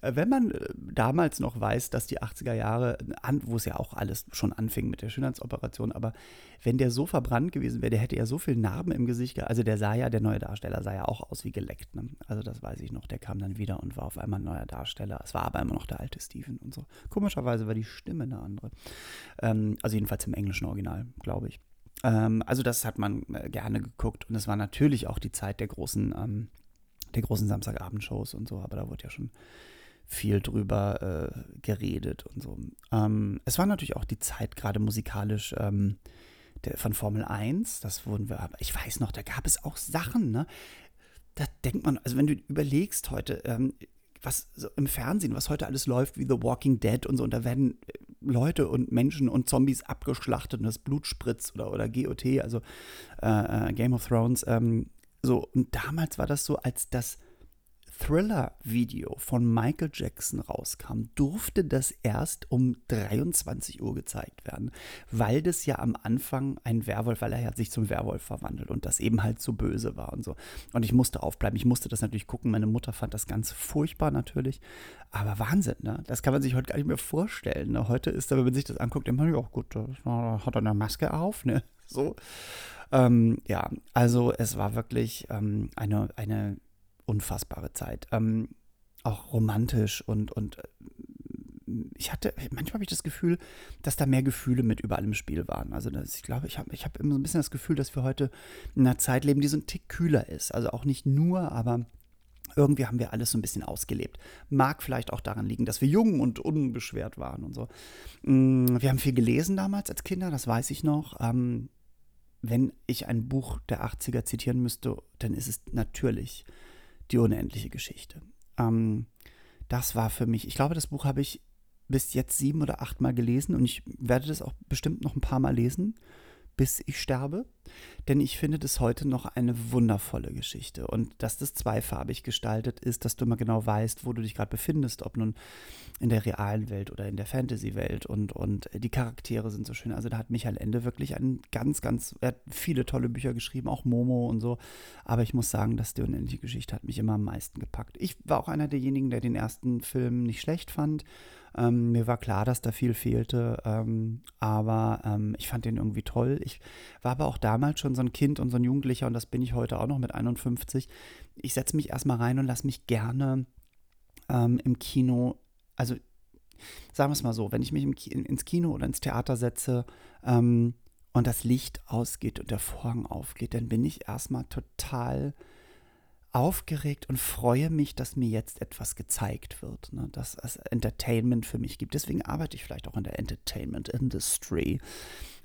Äh, wenn man äh, damals noch weiß, dass die 80er Jahre, wo es ja auch alles schon anfing mit der Schönheitsoperation, aber wenn der so verbrannt gewesen wäre, der hätte ja so viele Narben im Gesicht gehabt. Also der sah ja, der neue Darsteller sah ja auch aus wie geleckt. Ne? Also das weiß ich noch. Der kam dann wieder und war auf einmal ein neuer Darsteller. Es war aber immer noch der alte Steven und so. Komischerweise war die Stimme eine andere. Ähm, also jedenfalls im englischen Original, glaube ich. Ähm, also das hat man äh, gerne geguckt und es war natürlich auch die Zeit der großen ähm, der großen Samstagabendshows und so, aber da wurde ja schon viel drüber äh, geredet und so. Ähm, es war natürlich auch die Zeit gerade musikalisch ähm, der, von Formel 1, das wurden wir, aber ich weiß noch, da gab es auch Sachen, ne? Da denkt man, also wenn du überlegst heute, ähm, was so im Fernsehen, was heute alles läuft, wie The Walking Dead und so, und da werden äh, Leute und Menschen und Zombies abgeschlachtet und das Blut spritzt oder, oder GOT, also äh, äh, Game of Thrones, ähm, so, und damals war das so, als das Thriller-Video von Michael Jackson rauskam, durfte das erst um 23 Uhr gezeigt werden, weil das ja am Anfang ein Werwolf, weil er hat sich zum Werwolf verwandelt und das eben halt so böse war und so. Und ich musste aufbleiben, ich musste das natürlich gucken. Meine Mutter fand das ganz furchtbar natürlich, aber Wahnsinn, ne? Das kann man sich heute gar nicht mehr vorstellen. Ne? Heute ist wenn man sich das anguckt, immer, ja gut, hat er eine Maske auf, ne? So. Ähm, ja, also es war wirklich ähm, eine, eine unfassbare Zeit. Ähm, auch romantisch und, und äh, ich hatte, manchmal habe ich das Gefühl, dass da mehr Gefühle mit überall im Spiel waren. Also das, ich glaube, ich habe ich hab immer so ein bisschen das Gefühl, dass wir heute in einer Zeit leben, die so ein Tick kühler ist. Also auch nicht nur, aber irgendwie haben wir alles so ein bisschen ausgelebt. Mag vielleicht auch daran liegen, dass wir jung und unbeschwert waren und so. Mm, wir haben viel gelesen damals als Kinder, das weiß ich noch. Wenn ich ein Buch der 80er zitieren müsste, dann ist es natürlich die unendliche Geschichte. Ähm, das war für mich, ich glaube, das Buch habe ich bis jetzt sieben oder acht Mal gelesen und ich werde das auch bestimmt noch ein paar Mal lesen bis ich sterbe. Denn ich finde das heute noch eine wundervolle Geschichte. Und dass das zweifarbig gestaltet ist, dass du immer genau weißt, wo du dich gerade befindest, ob nun in der realen Welt oder in der Fantasy-Welt. Und, und die Charaktere sind so schön. Also da hat Michael Ende wirklich ein ganz, ganz, er hat viele tolle Bücher geschrieben, auch Momo und so. Aber ich muss sagen, dass die unendliche Geschichte hat mich immer am meisten gepackt. Ich war auch einer derjenigen, der den ersten Film nicht schlecht fand. Ähm, mir war klar, dass da viel fehlte, ähm, aber ähm, ich fand den irgendwie toll. Ich war aber auch damals schon so ein Kind und so ein Jugendlicher und das bin ich heute auch noch mit 51. Ich setze mich erstmal rein und lasse mich gerne ähm, im Kino, also sagen wir es mal so, wenn ich mich im, ins Kino oder ins Theater setze ähm, und das Licht ausgeht und der Vorhang aufgeht, dann bin ich erstmal total aufgeregt und freue mich, dass mir jetzt etwas gezeigt wird, ne, dass es Entertainment für mich gibt. Deswegen arbeite ich vielleicht auch in der Entertainment Industry,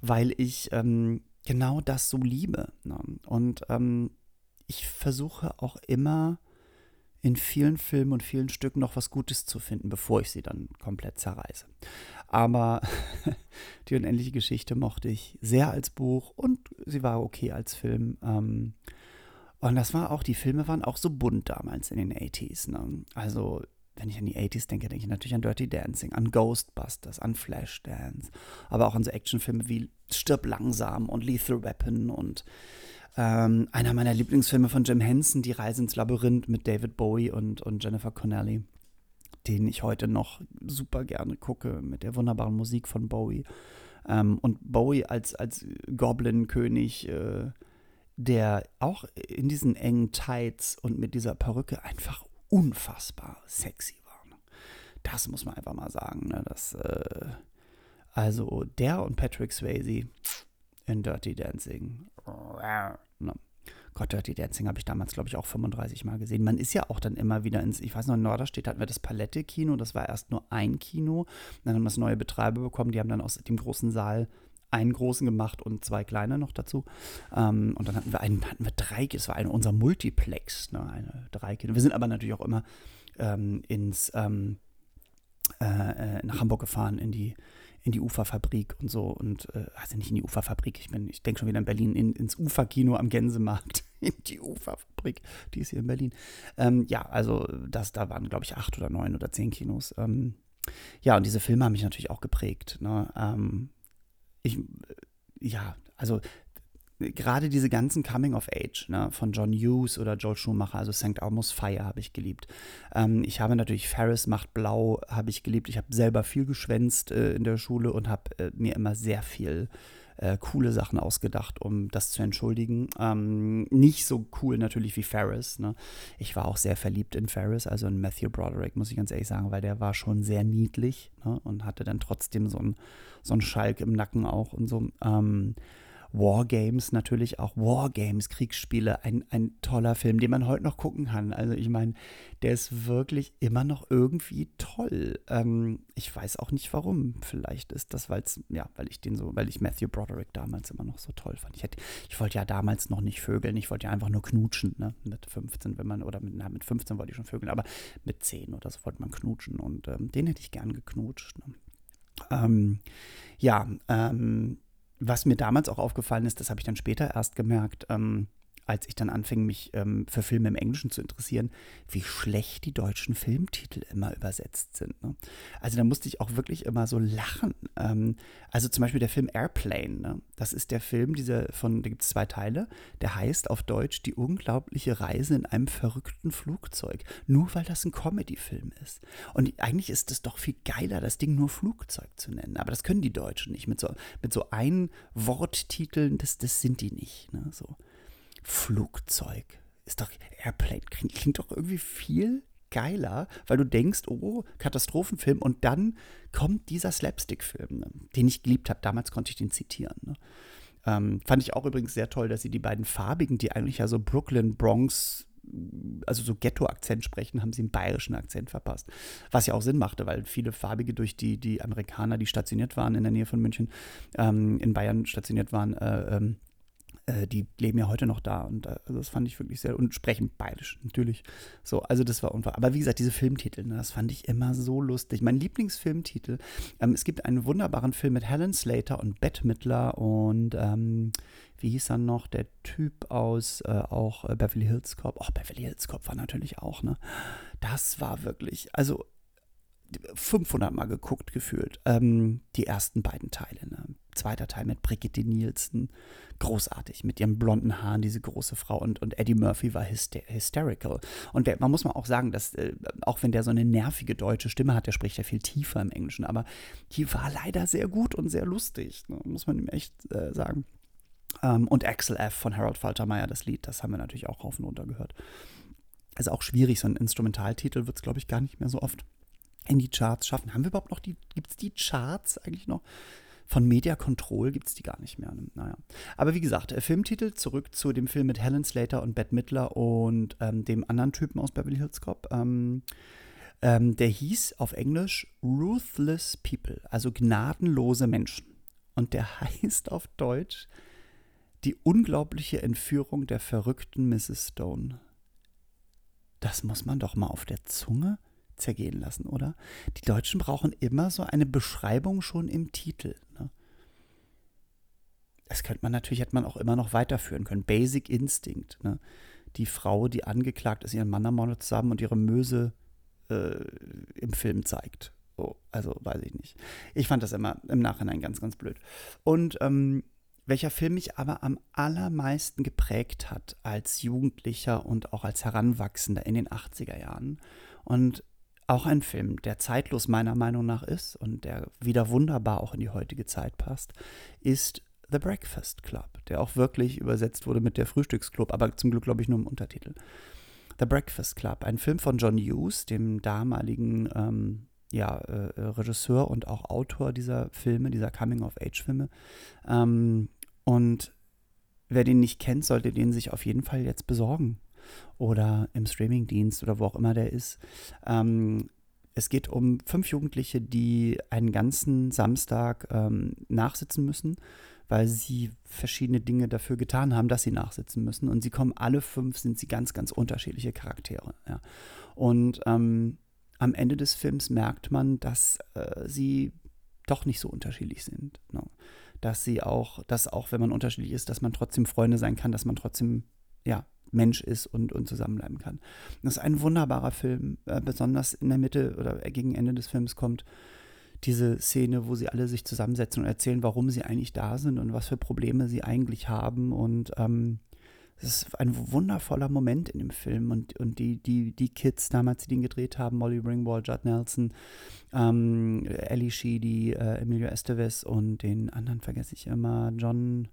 weil ich ähm, genau das so liebe. Ne? Und ähm, ich versuche auch immer in vielen Filmen und vielen Stücken noch was Gutes zu finden, bevor ich sie dann komplett zerreiße. Aber die unendliche Geschichte mochte ich sehr als Buch und sie war okay als Film. Ähm, und das war auch, die Filme waren auch so bunt damals in den 80s. Ne? Also, wenn ich an die 80s denke, denke ich natürlich an Dirty Dancing, an Ghostbusters, an Flashdance, aber auch an so Actionfilme wie Stirb langsam und Lethal Weapon und Ähm, einer meiner Lieblingsfilme von Jim Henson, Die Reise ins Labyrinth mit David Bowie und, und Jennifer Connelly, den ich heute noch super gerne gucke, mit der wunderbaren Musik von Bowie. Ähm, und Bowie als, als Goblin-König, äh, der auch in diesen engen Tights und mit dieser Perücke einfach unfassbar sexy war. Ne? Das muss man einfach mal sagen. Ne? Das, äh, also der und Patrick Swayze in Dirty Dancing. Ne? Gott, Dirty Dancing habe ich damals, glaube ich, auch 35 Mal gesehen. Man ist ja auch dann immer wieder ins, ich weiß noch, in Norderstedt hatten wir das Palette-Kino, das war erst nur ein Kino. Dann haben wir das neue Betreiber bekommen, die haben dann aus dem großen Saal einen großen gemacht und zwei kleine noch dazu. Ähm, und dann hatten wir einen, hatten wir drei, es war eine, unser Multiplex, ne, eine drei. Wir sind aber natürlich auch immer ähm, ins ähm, äh, äh nach Hamburg gefahren in die in die Uferfabrik und so und äh, also nicht in die Uferfabrik, ich bin, ich denke schon wieder in Berlin, in, ins Uferkino am Gänsemarkt, in die Uferfabrik, die ist hier in Berlin. Ähm, ja, also das, da waren, glaube ich, acht oder neun oder zehn Kinos. Ähm, ja, und diese Filme haben mich natürlich auch geprägt. Ne? Ähm, ich, ja, also gerade diese ganzen Coming of Age ne, von John Hughes oder Joel Schumacher, also St. Almost Fire habe ich geliebt. Ähm, ich habe natürlich Ferris macht blau, habe ich geliebt. Ich habe selber viel geschwänzt äh, in der Schule und habe äh, mir immer sehr viel äh, coole Sachen ausgedacht, um das zu entschuldigen. Ähm, nicht so cool natürlich wie Ferris. Ne? Ich war auch sehr verliebt in Ferris, also in Matthew Broderick, muss ich ganz ehrlich sagen, weil der war schon sehr niedlich ne? und hatte dann trotzdem so einen so Schalk im Nacken auch und so. Ähm, Wargames natürlich auch. Wargames, Kriegsspiele, ein, ein toller Film, den man heute noch gucken kann. Also ich meine, der ist wirklich immer noch irgendwie toll. Ähm, ich weiß auch nicht warum. Vielleicht ist das, weil ja, weil ich den so, weil ich Matthew Broderick damals immer noch so toll fand. Ich, ich wollte ja damals noch nicht vögeln, ich wollte ja einfach nur knutschen, ne? Mit 15, wenn man, oder mit, na, mit 15 wollte ich schon vögeln, aber mit 10 oder so wollte man knutschen und ähm, den hätte ich gern geknutscht. Ne? Ähm, ja, ähm, was mir damals auch aufgefallen ist, das habe ich dann später erst gemerkt, ähm, als ich dann anfing, mich ähm, für Filme im Englischen zu interessieren, wie schlecht die deutschen Filmtitel immer übersetzt sind. Ne? Also da musste ich auch wirklich immer so lachen. Ähm, also zum Beispiel der Film Airplane, ne? das ist der Film, dieser von, da gibt es zwei Teile, der heißt auf Deutsch Die unglaubliche Reise in einem verrückten Flugzeug. Nur weil das ein Comedy-Film ist. Und eigentlich ist es doch viel geiler, das Ding nur Flugzeug zu nennen. Aber das können die Deutschen nicht. Mit so, mit so ein Worttiteln, das, das sind die nicht. Ne? So. Flugzeug. Ist doch Airplane. Klingt, klingt doch irgendwie viel geiler, weil du denkst, oh, Katastrophenfilm und dann kommt dieser Slapstick-Film, ne, den ich geliebt habe. Damals konnte ich den zitieren. Ne? Ähm, fand ich auch übrigens sehr toll, dass sie die beiden Farbigen, die eigentlich ja so Brooklyn, Bronx, also so Ghetto-Akzent sprechen, haben sie einen bayerischen Akzent verpasst. Was ja auch Sinn machte, weil viele Farbige durch die, die Amerikaner, die stationiert waren in der Nähe von München, ähm, in Bayern stationiert waren, äh, ähm, äh, die leben ja heute noch da und äh, also das fand ich wirklich sehr und sprechen bayerisch natürlich. So, also das war unfair. Aber wie gesagt, diese Filmtitel, ne, das fand ich immer so lustig. Mein Lieblingsfilmtitel, ähm, es gibt einen wunderbaren Film mit Helen Slater und Bette Midler und ähm, wie hieß dann noch der Typ aus äh, auch äh, Beverly Hills Cop? Ach, Beverly Hills Cop war natürlich auch, ne? Das war wirklich, also 500 Mal geguckt gefühlt. Ähm, die ersten beiden Teile. Ne? Zweiter Teil mit Brigitte Nielsen. Großartig. Mit ihren blonden Haaren, diese große Frau. Und, und Eddie Murphy war hyster hysterical. Und der, man muss mal auch sagen, dass, äh, auch wenn der so eine nervige deutsche Stimme hat, der spricht ja viel tiefer im Englischen. Aber die war leider sehr gut und sehr lustig. Ne? Muss man ihm echt äh, sagen. Ähm, und Axel F. von Harold Faltermeyer, das Lied, das haben wir natürlich auch rauf und runter gehört. Also auch schwierig, so ein Instrumentaltitel wird es, glaube ich, gar nicht mehr so oft in die Charts schaffen. Haben wir überhaupt noch die, gibt es die Charts eigentlich noch? Von Media Control gibt es die gar nicht mehr. Naja. Aber wie gesagt, äh, Filmtitel zurück zu dem Film mit Helen Slater und Bette Midler und ähm, dem anderen Typen aus Beverly Hills Cop. Ähm, ähm, der hieß auf Englisch Ruthless People, also gnadenlose Menschen. Und der heißt auf Deutsch Die unglaubliche Entführung der verrückten Mrs. Stone. Das muss man doch mal auf der Zunge zergehen lassen, oder? Die Deutschen brauchen immer so eine Beschreibung schon im Titel. Ne? Das könnte man natürlich, hätte man auch immer noch weiterführen können. Basic Instinct. Ne? Die Frau, die angeklagt ist, ihren Mann ermordet zusammen und ihre Möse äh, im Film zeigt. Oh, also weiß ich nicht. Ich fand das immer im Nachhinein ganz, ganz blöd. Und ähm, welcher Film mich aber am allermeisten geprägt hat als Jugendlicher und auch als Heranwachsender in den 80er Jahren. Und auch ein Film, der zeitlos meiner Meinung nach ist und der wieder wunderbar auch in die heutige Zeit passt, ist The Breakfast Club, der auch wirklich übersetzt wurde mit der Frühstücksclub, aber zum Glück, glaube ich, nur im Untertitel. The Breakfast Club, ein Film von John Hughes, dem damaligen ähm, ja, äh, Regisseur und auch Autor dieser Filme, dieser Coming-of-Age-Filme. Ähm, und wer den nicht kennt, sollte den sich auf jeden Fall jetzt besorgen oder im Streamingdienst oder wo auch immer der ist. Ähm, es geht um fünf Jugendliche, die einen ganzen Samstag ähm, nachsitzen müssen, weil sie verschiedene Dinge dafür getan haben, dass sie nachsitzen müssen. Und sie kommen alle fünf, sind sie ganz, ganz unterschiedliche Charaktere. Ja. Und ähm, am Ende des Films merkt man, dass äh, sie doch nicht so unterschiedlich sind. Ne? Dass sie auch, dass auch wenn man unterschiedlich ist, dass man trotzdem Freunde sein kann, dass man trotzdem, ja, Mensch ist und, und zusammenbleiben kann. Das ist ein wunderbarer Film, äh, besonders in der Mitte oder gegen Ende des Films kommt diese Szene, wo sie alle sich zusammensetzen und erzählen, warum sie eigentlich da sind und was für Probleme sie eigentlich haben. Und ähm, es ist ein wundervoller Moment in dem Film. Und, und die, die, die Kids damals, die den gedreht haben, Molly Ringwald, Judd Nelson, ähm, Ellie Sheedy, äh, Emilio Estevez und den anderen vergesse ich immer, John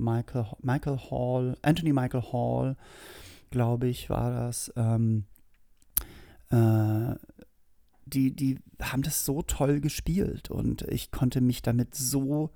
Michael, Michael Hall, Anthony Michael Hall, glaube ich, war das. Ähm, äh, die, die haben das so toll gespielt und ich konnte mich damit so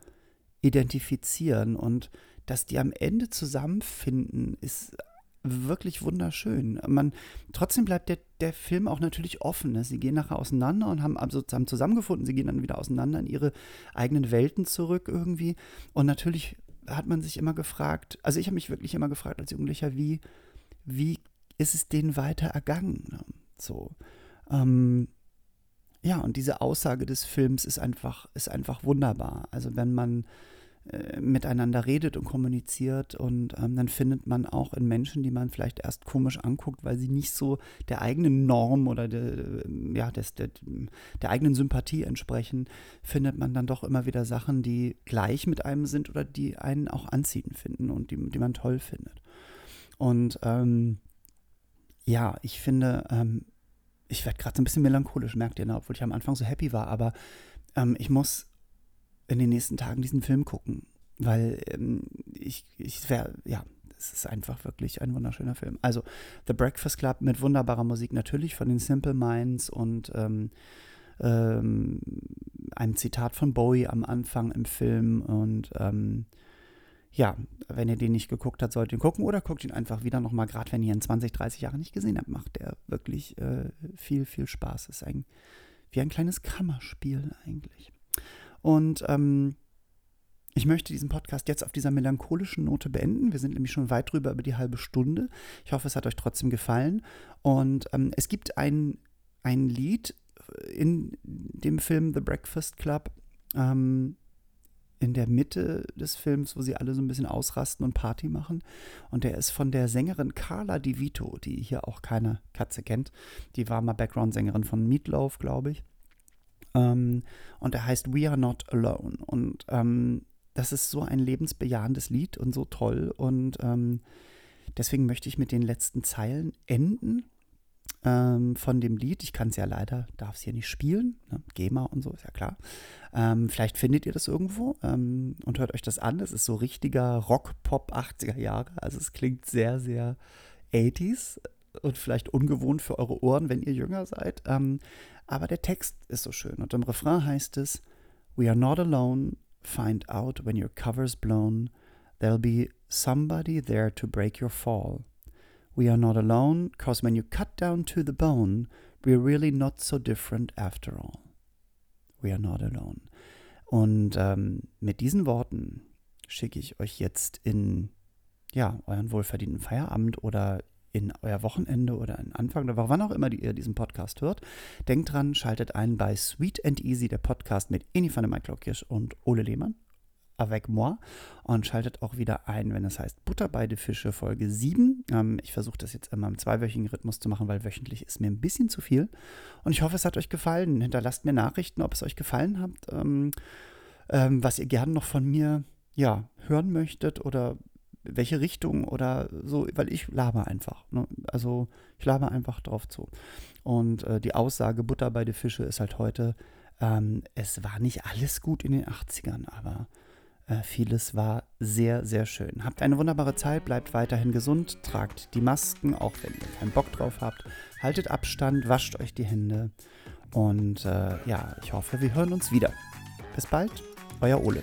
identifizieren und dass die am Ende zusammenfinden, ist wirklich wunderschön. Man, trotzdem bleibt der, der Film auch natürlich offen. Ne? Sie gehen nachher auseinander und haben, haben zusammengefunden. Sie gehen dann wieder auseinander in ihre eigenen Welten zurück irgendwie. Und natürlich hat man sich immer gefragt, also ich habe mich wirklich immer gefragt als Jugendlicher, wie, wie ist es denen weiter ergangen? Ne? So. Ähm, ja, und diese Aussage des Films ist einfach, ist einfach wunderbar. Also wenn man äh, miteinander redet und kommuniziert und ähm, dann findet man auch in Menschen, die man vielleicht erst komisch anguckt, weil sie nicht so der eigenen Norm oder der, ja, des, der, der eigenen Sympathie entsprechen, findet man dann doch immer wieder Sachen, die gleich mit einem sind oder die einen auch anziehend finden und die, die man toll findet. Und ähm, ja, ich finde, ähm, ich werde gerade so ein bisschen melancholisch, merkt ihr, ne? obwohl ich am Anfang so happy war, aber ähm, ich muss in den nächsten Tagen diesen Film gucken, weil ähm, ich, ich wäre, ja, es ist einfach wirklich ein wunderschöner Film. Also The Breakfast Club mit wunderbarer Musik natürlich von den Simple Minds und ähm, ähm, einem Zitat von Bowie am Anfang im Film und ähm, ja, wenn ihr den nicht geguckt habt, solltet ihr ihn gucken oder guckt ihn einfach wieder nochmal, gerade wenn ihr ihn 20, 30 Jahre nicht gesehen habt, macht der wirklich äh, viel, viel Spaß. Ist ein, wie ein kleines Kammerspiel eigentlich. Und ähm, ich möchte diesen Podcast jetzt auf dieser melancholischen Note beenden. Wir sind nämlich schon weit drüber über die halbe Stunde. Ich hoffe, es hat euch trotzdem gefallen. Und ähm, es gibt ein, ein Lied in dem Film The Breakfast Club, ähm, in der Mitte des Films, wo sie alle so ein bisschen ausrasten und Party machen. Und der ist von der Sängerin Carla Di Vito, die hier auch keine Katze kennt. Die war mal Background-Sängerin von Meatloaf, glaube ich. Ähm, und der heißt We Are Not Alone. Und ähm, das ist so ein lebensbejahendes Lied und so toll. Und ähm, deswegen möchte ich mit den letzten Zeilen enden ähm, von dem Lied. Ich kann es ja leider, darf es hier nicht spielen. Ne? GEMA und so, ist ja klar. Ähm, vielleicht findet ihr das irgendwo ähm, und hört euch das an. Es ist so richtiger Rock-Pop 80er Jahre. Also es klingt sehr, sehr 80s und vielleicht ungewohnt für eure Ohren, wenn ihr jünger seid. Ähm, aber der Text ist so schön. Und im Refrain heißt es: We are not alone. Find out when your cover's blown. There'll be somebody there to break your fall. We are not alone, cause when you cut down to the bone, we're really not so different after all. We are not alone. Und ähm, mit diesen Worten schicke ich euch jetzt in ja, euren wohlverdienten Feierabend oder in euer Wochenende oder in Anfang oder wann auch immer ihr diesen Podcast hört. Denkt dran, schaltet ein bei Sweet and Easy, der Podcast mit Eni van der Maiklokirsch und Ole Lehmann avec moi und schaltet auch wieder ein, wenn es heißt Butter beide Fische Folge 7. Ähm, ich versuche das jetzt immer im zweiwöchigen Rhythmus zu machen, weil wöchentlich ist mir ein bisschen zu viel. Und ich hoffe, es hat euch gefallen. Hinterlasst mir Nachrichten, ob es euch gefallen hat, ähm, ähm, was ihr gerne noch von mir ja, hören möchtet oder welche Richtung oder so, weil ich laber einfach. Ne? Also ich laber einfach drauf zu. Und äh, die Aussage Butter bei den Fische ist halt heute, ähm, es war nicht alles gut in den 80ern, aber äh, vieles war sehr, sehr schön. Habt eine wunderbare Zeit, bleibt weiterhin gesund, tragt die Masken, auch wenn ihr keinen Bock drauf habt. Haltet Abstand, wascht euch die Hände. Und äh, ja, ich hoffe, wir hören uns wieder. Bis bald, euer Ole.